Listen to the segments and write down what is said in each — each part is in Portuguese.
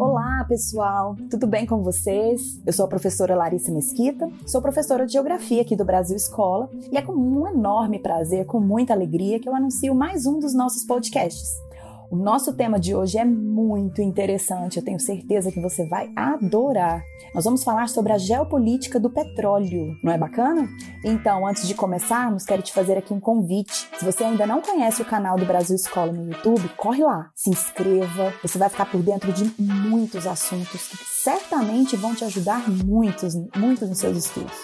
Olá, pessoal! Tudo bem com vocês? Eu sou a professora Larissa Mesquita, sou professora de Geografia aqui do Brasil Escola e é com um enorme prazer, com muita alegria, que eu anuncio mais um dos nossos podcasts. O nosso tema de hoje é muito interessante, eu tenho certeza que você vai adorar. Nós vamos falar sobre a geopolítica do petróleo, não é bacana? Então, antes de começarmos, quero te fazer aqui um convite. Se você ainda não conhece o canal do Brasil Escola no YouTube, corre lá, se inscreva, você vai ficar por dentro de muitos assuntos que certamente vão te ajudar muitos, muito nos seus estudos.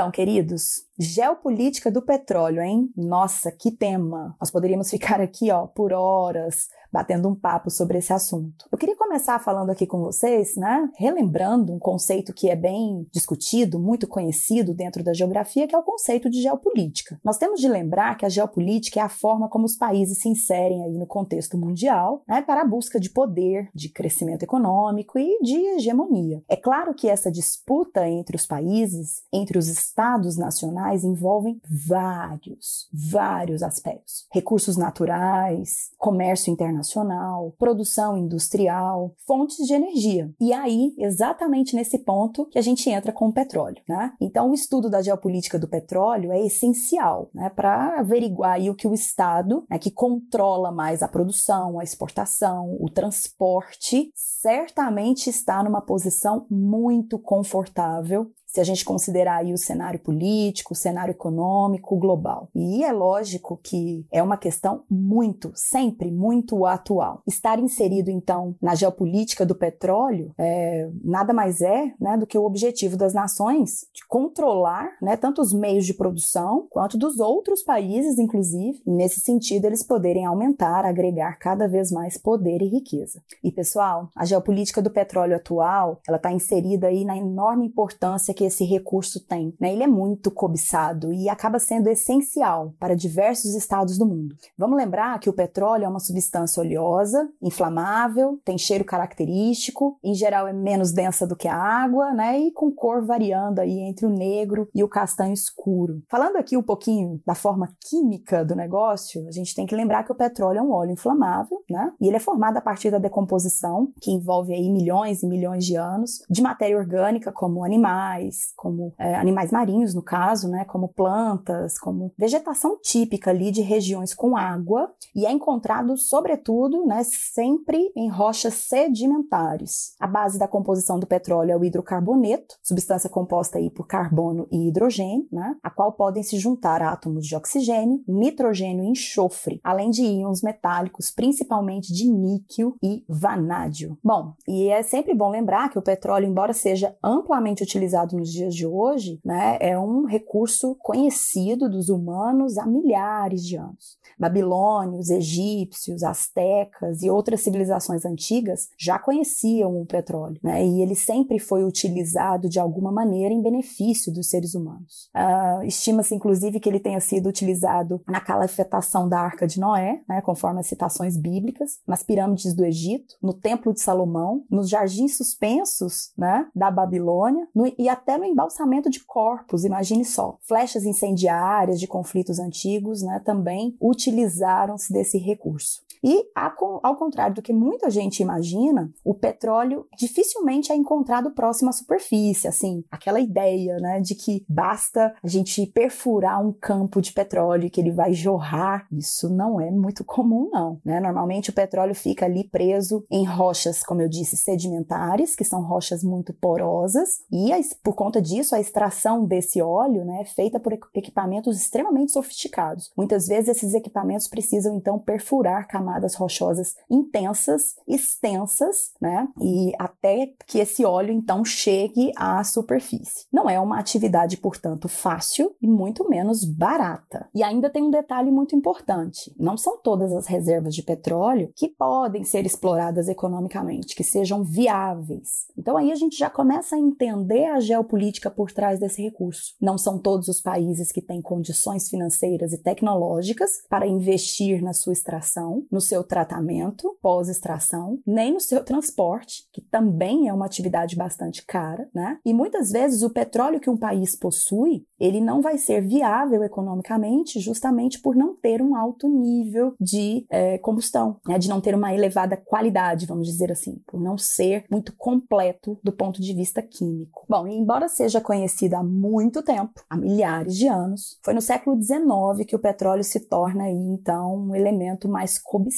Então, queridos, geopolítica do petróleo, hein? Nossa, que tema! Nós poderíamos ficar aqui, ó, por horas batendo um papo sobre esse assunto. Eu queria começar falando aqui com vocês, né, relembrando um conceito que é bem discutido, muito conhecido dentro da geografia, que é o conceito de geopolítica. Nós temos de lembrar que a geopolítica é a forma como os países se inserem aí no contexto mundial, né, para a busca de poder, de crescimento econômico e de hegemonia. É claro que essa disputa entre os países, entre os estados nacionais, envolvem vários, vários aspectos: recursos naturais, comércio internacional internacional, produção industrial, fontes de energia. E aí, exatamente nesse ponto que a gente entra com o petróleo, né? Então, o estudo da geopolítica do petróleo é essencial, né, para averiguar o que o Estado, né, que controla mais a produção, a exportação, o transporte, certamente está numa posição muito confortável se a gente considerar aí o cenário político, o cenário econômico global. E é lógico que é uma questão muito, sempre muito atual. Estar inserido, então, na geopolítica do petróleo é, nada mais é né, do que o objetivo das nações de controlar né, tanto os meios de produção quanto dos outros países, inclusive, e nesse sentido eles poderem aumentar, agregar cada vez mais poder e riqueza. E pessoal, a geopolítica do petróleo atual, ela está inserida aí na enorme importância que esse recurso tem. Né? Ele é muito cobiçado e acaba sendo essencial para diversos estados do mundo. Vamos lembrar que o petróleo é uma substância oleosa, inflamável, tem cheiro característico, em geral é menos densa do que a água, né? E com cor variando aí entre o negro e o castanho escuro. Falando aqui um pouquinho da forma química do negócio, a gente tem que lembrar que o petróleo é um óleo inflamável, né? E ele é formado a partir da decomposição, que envolve aí milhões e milhões de anos, de matéria orgânica como animais, animais, como é, animais marinhos no caso, né, como plantas, como vegetação típica ali de regiões com água e é encontrado sobretudo, né, sempre em rochas sedimentares. A base da composição do petróleo é o hidrocarboneto, substância composta aí por carbono e hidrogênio, né, a qual podem se juntar átomos de oxigênio, nitrogênio e enxofre, além de íons metálicos, principalmente de níquel e vanádio. Bom, e é sempre bom lembrar que o petróleo, embora seja amplamente utilizado nos dias de hoje, né, é um recurso conhecido dos humanos há milhares de anos. Babilônios, egípcios, astecas e outras civilizações antigas já conheciam o petróleo, né, e ele sempre foi utilizado de alguma maneira em benefício dos seres humanos. Uh, Estima-se, inclusive, que ele tenha sido utilizado na calafetação da Arca de Noé, né, conforme as citações bíblicas, nas pirâmides do Egito, no Templo de Salomão, nos jardins suspensos né, da Babilônia no, e até até no embalsamento de corpos, imagine só. Flechas incendiárias de conflitos antigos né, também utilizaram-se desse recurso. E, ao contrário do que muita gente imagina, o petróleo dificilmente é encontrado próximo à superfície, assim, aquela ideia, né, de que basta a gente perfurar um campo de petróleo que ele vai jorrar. Isso não é muito comum, não, né? Normalmente o petróleo fica ali preso em rochas, como eu disse, sedimentares, que são rochas muito porosas, e por conta disso, a extração desse óleo, né, é feita por equipamentos extremamente sofisticados. Muitas vezes esses equipamentos precisam então perfurar camadas camadas rochosas intensas, extensas, né? E até que esse óleo então chegue à superfície. Não é uma atividade, portanto, fácil e muito menos barata. E ainda tem um detalhe muito importante: não são todas as reservas de petróleo que podem ser exploradas economicamente, que sejam viáveis. Então aí a gente já começa a entender a geopolítica por trás desse recurso. Não são todos os países que têm condições financeiras e tecnológicas para investir na sua extração. No no seu tratamento pós-extração, nem no seu transporte, que também é uma atividade bastante cara, né? E muitas vezes o petróleo que um país possui, ele não vai ser viável economicamente justamente por não ter um alto nível de é, combustão, né? de não ter uma elevada qualidade, vamos dizer assim, por não ser muito completo do ponto de vista químico. Bom, embora seja conhecido há muito tempo, há milhares de anos, foi no século XIX que o petróleo se torna então um elemento mais cobiçado.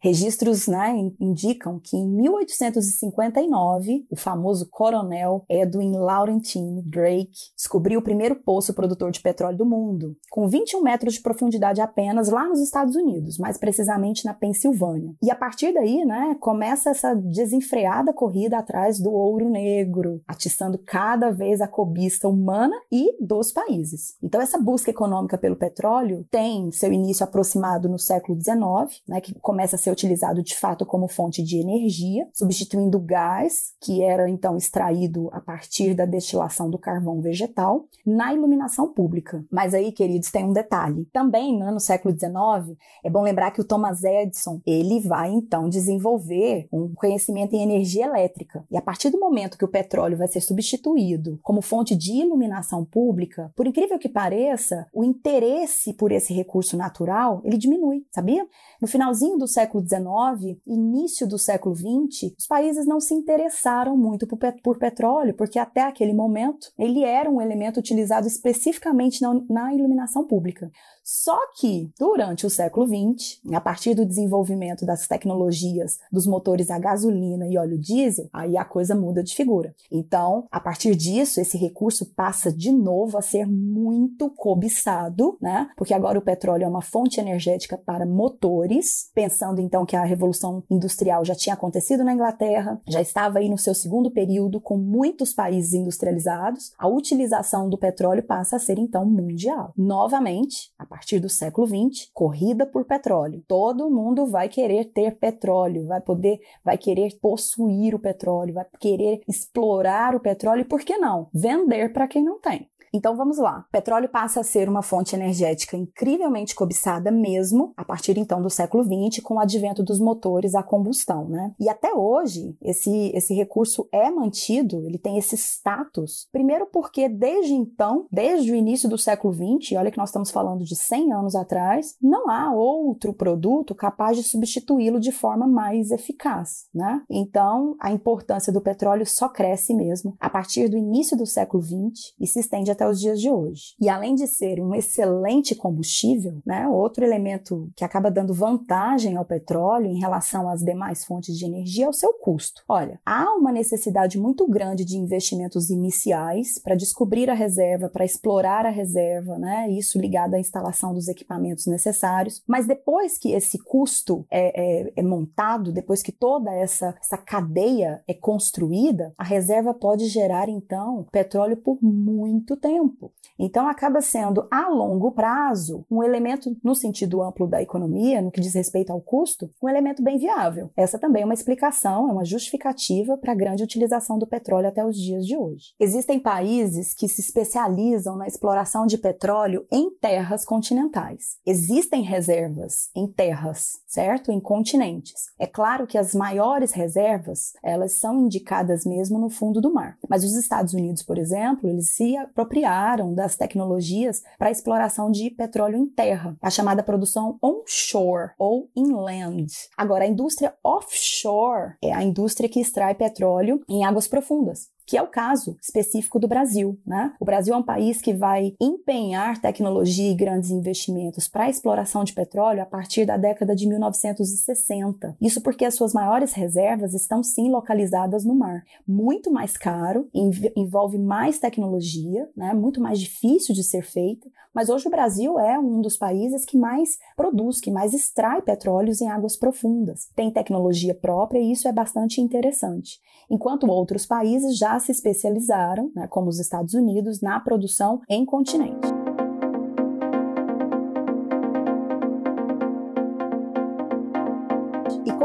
Registros né, indicam que em 1859 o famoso coronel Edwin Laurentine Drake descobriu o primeiro poço produtor de petróleo do mundo, com 21 metros de profundidade apenas lá nos Estados Unidos, mais precisamente na Pensilvânia. E a partir daí, né, começa essa desenfreada corrida atrás do ouro negro, atiçando cada vez a cobiça humana e dos países. Então essa busca econômica pelo petróleo tem seu início aproximado no século XIX, né, que começa a ser utilizado de fato como fonte de energia, substituindo o gás, que era então extraído a partir da destilação do carvão vegetal, na iluminação pública. Mas aí, queridos, tem um detalhe. Também né, no século XIX, é bom lembrar que o Thomas Edison, ele vai então desenvolver um conhecimento em energia elétrica. E a partir do momento que o petróleo vai ser substituído como fonte de iluminação pública, por incrível que pareça, o interesse por esse recurso natural, ele diminui, sabia? No finalzinho do século XIX, início do século XX, os países não se interessaram muito por, pet por petróleo, porque até aquele momento ele era um elemento utilizado especificamente na, na iluminação pública. Só que, durante o século XX, a partir do desenvolvimento das tecnologias dos motores a gasolina e óleo diesel, aí a coisa muda de figura. Então, a partir disso, esse recurso passa de novo a ser muito cobiçado, né? Porque agora o petróleo é uma fonte energética para motores, pensando então que a revolução industrial já tinha acontecido na Inglaterra, já estava aí no seu segundo período com muitos países industrializados, a utilização do petróleo passa a ser então mundial. Novamente, a partir do século XX, corrida por petróleo. Todo mundo vai querer ter petróleo, vai poder, vai querer possuir o petróleo, vai querer explorar o petróleo e por que não? Vender para quem não tem. Então vamos lá. Petróleo passa a ser uma fonte energética incrivelmente cobiçada mesmo a partir então do século XX com o advento dos motores a combustão, né? E até hoje esse esse recurso é mantido, ele tem esse status. Primeiro porque desde então, desde o início do século XX, olha que nós estamos falando de 100 anos atrás, não há outro produto capaz de substituí-lo de forma mais eficaz, né? Então a importância do petróleo só cresce mesmo a partir do início do século XX e se estende até os dias de hoje. E além de ser um excelente combustível, né, outro elemento que acaba dando vantagem ao petróleo em relação às demais fontes de energia é o seu custo. Olha, há uma necessidade muito grande de investimentos iniciais para descobrir a reserva, para explorar a reserva, né, isso ligado à instalação dos equipamentos necessários. Mas depois que esse custo é, é, é montado, depois que toda essa, essa cadeia é construída, a reserva pode gerar então petróleo por muito tempo tempo. Então, acaba sendo, a longo prazo, um elemento, no sentido amplo da economia, no que diz respeito ao custo, um elemento bem viável. Essa também é uma explicação, é uma justificativa para a grande utilização do petróleo até os dias de hoje. Existem países que se especializam na exploração de petróleo em terras continentais. Existem reservas em terras, certo? Em continentes. É claro que as maiores reservas, elas são indicadas mesmo no fundo do mar. Mas os Estados Unidos, por exemplo, eles se apropriaram apropriaram das tecnologias para a exploração de petróleo em terra, a chamada produção onshore ou inland. Agora, a indústria offshore é a indústria que extrai petróleo em águas profundas que é o caso específico do Brasil. Né? O Brasil é um país que vai empenhar tecnologia e grandes investimentos para a exploração de petróleo a partir da década de 1960. Isso porque as suas maiores reservas estão sim localizadas no mar. Muito mais caro, envolve mais tecnologia, né? muito mais difícil de ser feita, mas hoje o Brasil é um dos países que mais produz, que mais extrai petróleos em águas profundas. Tem tecnologia própria e isso é bastante interessante. Enquanto outros países já se especializaram, né, como os Estados Unidos, na produção em continente.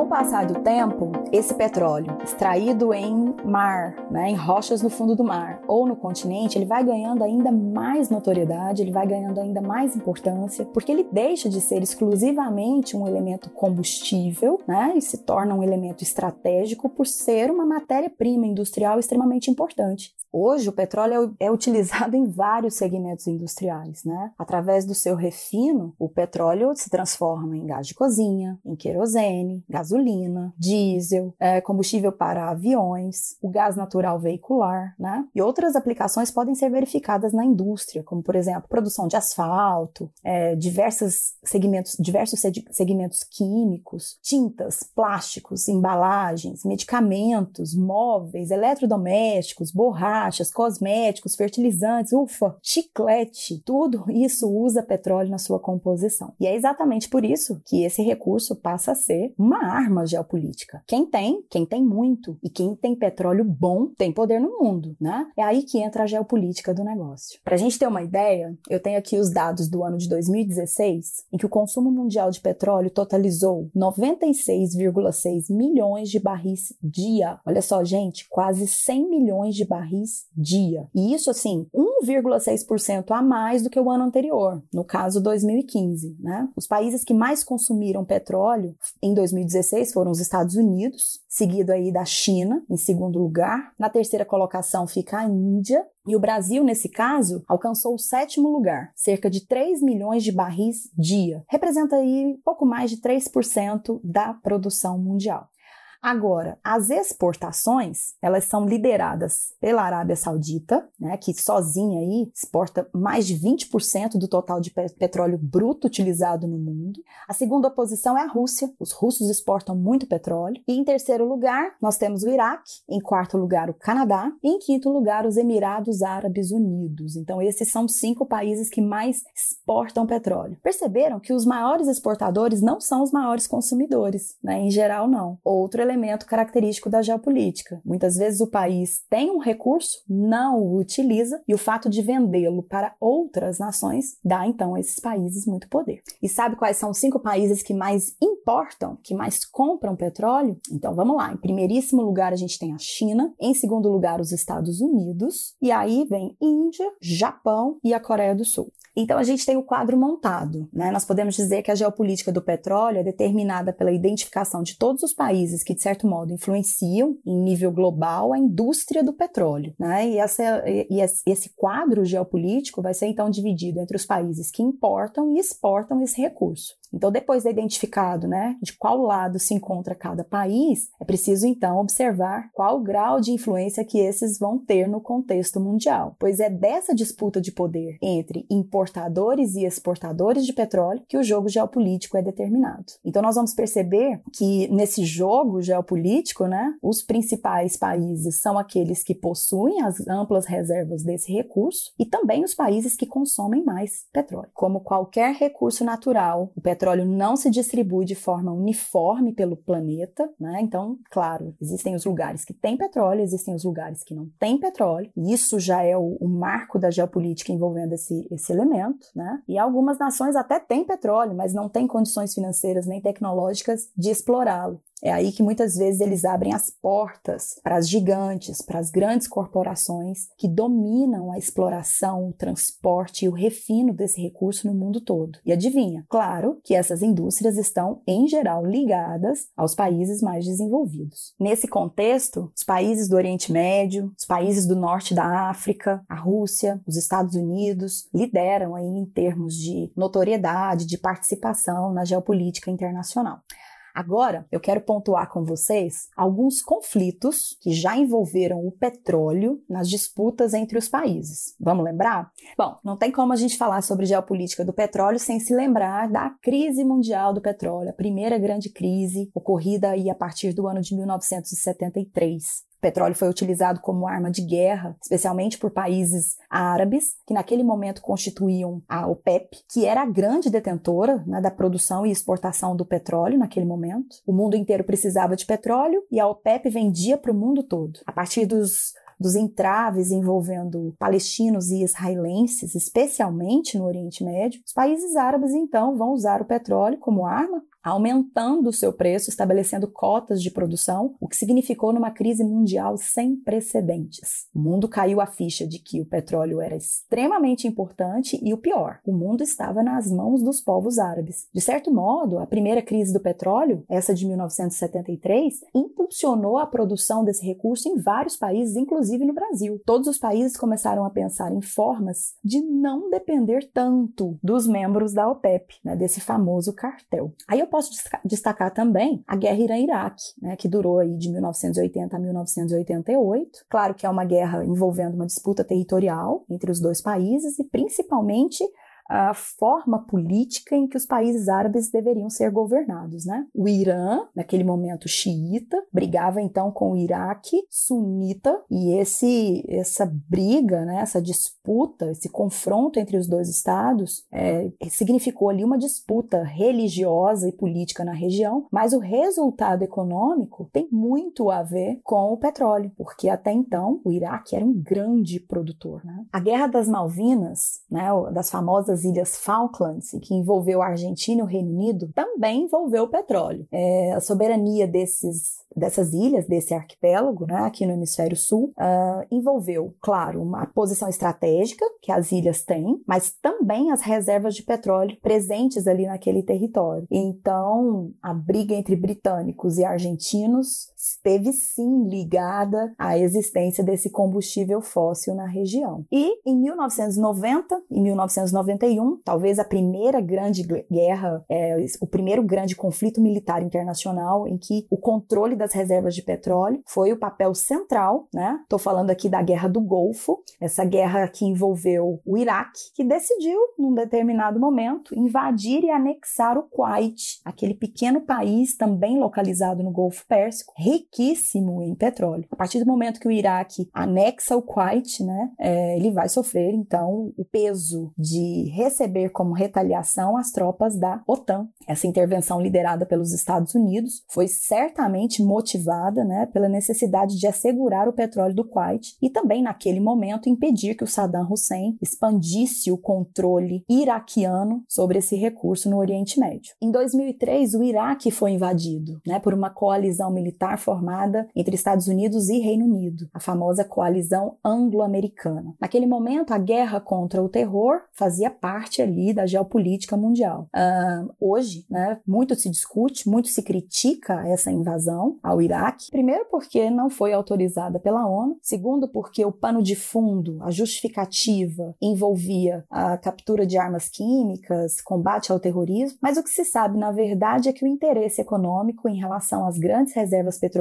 Com o passar do tempo, esse petróleo extraído em mar, né, em rochas no fundo do mar ou no continente, ele vai ganhando ainda mais notoriedade, ele vai ganhando ainda mais importância, porque ele deixa de ser exclusivamente um elemento combustível, né, e se torna um elemento estratégico por ser uma matéria-prima industrial extremamente importante. Hoje, o petróleo é utilizado em vários segmentos industriais, né? Através do seu refino, o petróleo se transforma em gás de cozinha, em querosene, gasolina, diesel, é, combustível para aviões, o gás natural veicular, né? E outras aplicações podem ser verificadas na indústria, como por exemplo, produção de asfalto, é, diversos segmentos, diversos segmentos químicos, tintas, plásticos, embalagens, medicamentos, móveis, eletrodomésticos, borrachas, cosméticos, fertilizantes, ufa, chiclete, tudo isso usa petróleo na sua composição. E é exatamente por isso que esse recurso passa a ser uma arma geopolítica. Quem tem, quem tem muito e quem tem petróleo bom tem poder no mundo, né? É aí que entra a geopolítica do negócio. Para a gente ter uma ideia, eu tenho aqui os dados do ano de 2016, em que o consumo mundial de petróleo totalizou 96,6 milhões de barris dia. Olha só, gente, quase 100 milhões de barris dia. E isso, assim, 1,6% a mais do que o ano anterior, no caso 2015. Né? Os países que mais consumiram petróleo em 2016 foram os Estados Unidos, seguido aí da China, em segundo lugar. Na terceira colocação fica a Índia, e o Brasil, nesse caso, alcançou o sétimo lugar, cerca de 3 milhões de barris dia. Representa aí pouco mais de 3% da produção mundial. Agora, as exportações, elas são lideradas pela Arábia Saudita, né, que sozinha aí exporta mais de 20% do total de petróleo bruto utilizado no mundo. A segunda posição é a Rússia. Os russos exportam muito petróleo. E em terceiro lugar, nós temos o Iraque, em quarto lugar o Canadá e em quinto lugar os Emirados Árabes Unidos. Então, esses são cinco países que mais exportam petróleo. Perceberam que os maiores exportadores não são os maiores consumidores, né? Em geral, não. Outro elemento elemento característico da geopolítica. Muitas vezes o país tem um recurso, não o utiliza, e o fato de vendê-lo para outras nações dá então a esses países muito poder. E sabe quais são os cinco países que mais importam, que mais compram petróleo? Então vamos lá. Em primeiríssimo lugar a gente tem a China, em segundo lugar os Estados Unidos, e aí vem Índia, Japão e a Coreia do Sul. Então a gente tem o quadro montado. Né? Nós podemos dizer que a geopolítica do petróleo é determinada pela identificação de todos os países que, de certo modo, influenciam em nível global a indústria do petróleo. Né? E, essa, e esse quadro geopolítico vai ser então dividido entre os países que importam e exportam esse recurso. Então, depois de identificado né, de qual lado se encontra cada país, é preciso então observar qual o grau de influência que esses vão ter no contexto mundial, pois é dessa disputa de poder entre importadores e exportadores de petróleo que o jogo geopolítico é determinado. Então, nós vamos perceber que nesse jogo geopolítico, né, os principais países são aqueles que possuem as amplas reservas desse recurso e também os países que consomem mais petróleo. Como qualquer recurso natural, o petróleo petróleo não se distribui de forma uniforme pelo planeta, né? Então, claro, existem os lugares que têm petróleo, existem os lugares que não têm petróleo, e isso já é o, o marco da geopolítica envolvendo esse, esse elemento, né? E algumas nações até têm petróleo, mas não têm condições financeiras nem tecnológicas de explorá-lo. É aí que muitas vezes eles abrem as portas para as gigantes, para as grandes corporações que dominam a exploração, o transporte e o refino desse recurso no mundo todo. E adivinha? Claro que essas indústrias estão, em geral, ligadas aos países mais desenvolvidos. Nesse contexto, os países do Oriente Médio, os países do norte da África, a Rússia, os Estados Unidos lideram aí em termos de notoriedade, de participação na geopolítica internacional. Agora, eu quero pontuar com vocês alguns conflitos que já envolveram o petróleo nas disputas entre os países. Vamos lembrar? Bom, não tem como a gente falar sobre geopolítica do petróleo sem se lembrar da crise mundial do petróleo, a primeira grande crise ocorrida aí a partir do ano de 1973 petróleo foi utilizado como arma de guerra, especialmente por países árabes, que naquele momento constituíam a OPEP, que era a grande detentora né, da produção e exportação do petróleo naquele momento. O mundo inteiro precisava de petróleo e a OPEP vendia para o mundo todo. A partir dos dos entraves envolvendo palestinos e israelenses, especialmente no Oriente Médio, os países árabes então vão usar o petróleo como arma aumentando o seu preço, estabelecendo cotas de produção, o que significou numa crise mundial sem precedentes. O mundo caiu a ficha de que o petróleo era extremamente importante e o pior, o mundo estava nas mãos dos povos árabes. De certo modo, a primeira crise do petróleo, essa de 1973, impulsionou a produção desse recurso em vários países, inclusive no Brasil. Todos os países começaram a pensar em formas de não depender tanto dos membros da OPEP, né, desse famoso cartel. Aí eu posso destacar também a guerra Irã-Iraque, né, que durou aí de 1980 a 1988. Claro que é uma guerra envolvendo uma disputa territorial entre os dois países e principalmente a forma política em que os países árabes deveriam ser governados, né? O Irã, naquele momento xiita, brigava então com o Iraque sunita e esse essa briga, né, essa disputa, esse confronto entre os dois estados é, significou ali uma disputa religiosa e política na região, mas o resultado econômico tem muito a ver com o petróleo, porque até então o Iraque era um grande produtor. Né? A Guerra das Malvinas, né, das famosas Ilhas Falklands, que envolveu a Argentina e o Reino Unido, também envolveu o petróleo. É, a soberania desses dessas ilhas, desse arquipélago, né, aqui no hemisfério sul, uh, envolveu, claro, uma posição estratégica que as ilhas têm, mas também as reservas de petróleo presentes ali naquele território. Então, a briga entre britânicos e argentinos esteve sim ligada à existência desse combustível fóssil na região. E em 1990 e 1991, talvez a primeira grande guerra, é, o primeiro grande conflito militar internacional em que o controle das reservas de petróleo foi o papel central, né? Estou falando aqui da Guerra do Golfo, essa guerra que envolveu o Iraque, que decidiu, num determinado momento, invadir e anexar o Kuwait, aquele pequeno país também localizado no Golfo Pérsico, riquíssimo em petróleo. A partir do momento que o Iraque anexa o Kuwait, né, é, ele vai sofrer então o peso de receber como retaliação as tropas da OTAN. Essa intervenção liderada pelos Estados Unidos foi certamente motivada né, pela necessidade de assegurar o petróleo do Kuwait e também, naquele momento, impedir que o Saddam Hussein expandisse o controle iraquiano sobre esse recurso no Oriente Médio. Em 2003, o Iraque foi invadido né, por uma coalizão militar formada entre Estados Unidos e Reino Unido, a famosa coalizão anglo-americana. Naquele momento, a guerra contra o terror fazia parte ali da geopolítica mundial. Uh, hoje, né, muito se discute, muito se critica essa invasão, ao Iraque. Primeiro, porque não foi autorizada pela ONU. Segundo, porque o pano de fundo, a justificativa, envolvia a captura de armas químicas, combate ao terrorismo. Mas o que se sabe, na verdade, é que o interesse econômico em relação às grandes reservas petrolíferas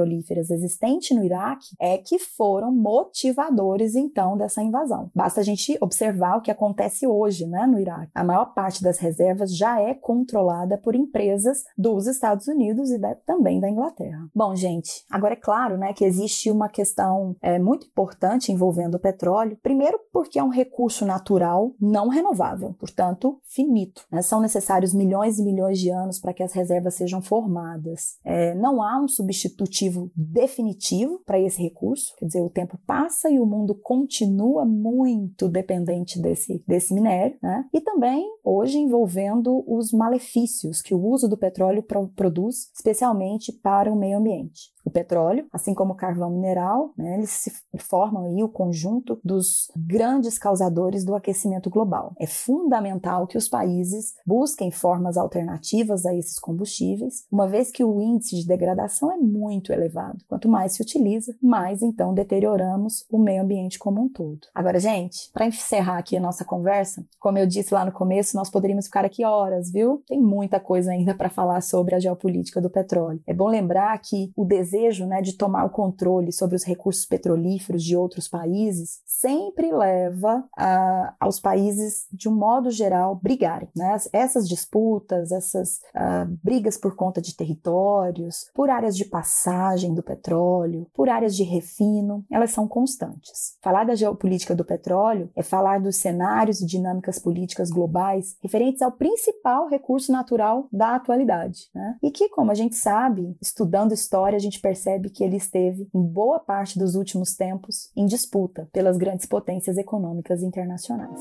existentes no Iraque é que foram motivadores, então, dessa invasão. Basta a gente observar o que acontece hoje né, no Iraque. A maior parte das reservas já é controlada por empresas dos Estados Unidos e da, também da Inglaterra. Bom, gente, agora é claro né, que existe uma questão é, muito importante envolvendo o petróleo. Primeiro, porque é um recurso natural não renovável, portanto, finito. Né? São necessários milhões e milhões de anos para que as reservas sejam formadas. É, não há um substitutivo definitivo para esse recurso, quer dizer, o tempo passa e o mundo continua muito dependente desse, desse minério. Né? E também, hoje, envolvendo os malefícios que o uso do petróleo pro produz, especialmente para o meio ambiente petróleo, assim como o carvão mineral, né, eles se formam aí o conjunto dos grandes causadores do aquecimento global. É fundamental que os países busquem formas alternativas a esses combustíveis, uma vez que o índice de degradação é muito elevado. Quanto mais se utiliza, mais então deterioramos o meio ambiente como um todo. Agora, gente, para encerrar aqui a nossa conversa, como eu disse lá no começo, nós poderíamos ficar aqui horas, viu? Tem muita coisa ainda para falar sobre a geopolítica do petróleo. É bom lembrar que o desejo né, de tomar o controle sobre os recursos petrolíferos de outros países sempre leva a, aos países, de um modo geral, brigarem. Né? Essas disputas, essas uh, brigas por conta de territórios, por áreas de passagem do petróleo, por áreas de refino, elas são constantes. Falar da geopolítica do petróleo é falar dos cenários e dinâmicas políticas globais referentes ao principal recurso natural da atualidade. Né? E que, como a gente sabe, estudando história, a gente percebe que ele esteve, em boa parte dos últimos tempos, em disputa pelas grandes potências econômicas internacionais.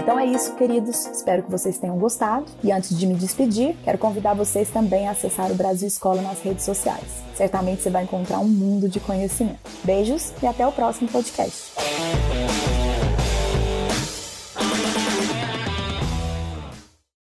Então é isso, queridos. Espero que vocês tenham gostado. E antes de me despedir, quero convidar vocês também a acessar o Brasil Escola nas redes sociais. Certamente você vai encontrar um mundo de conhecimento. Beijos e até o próximo podcast.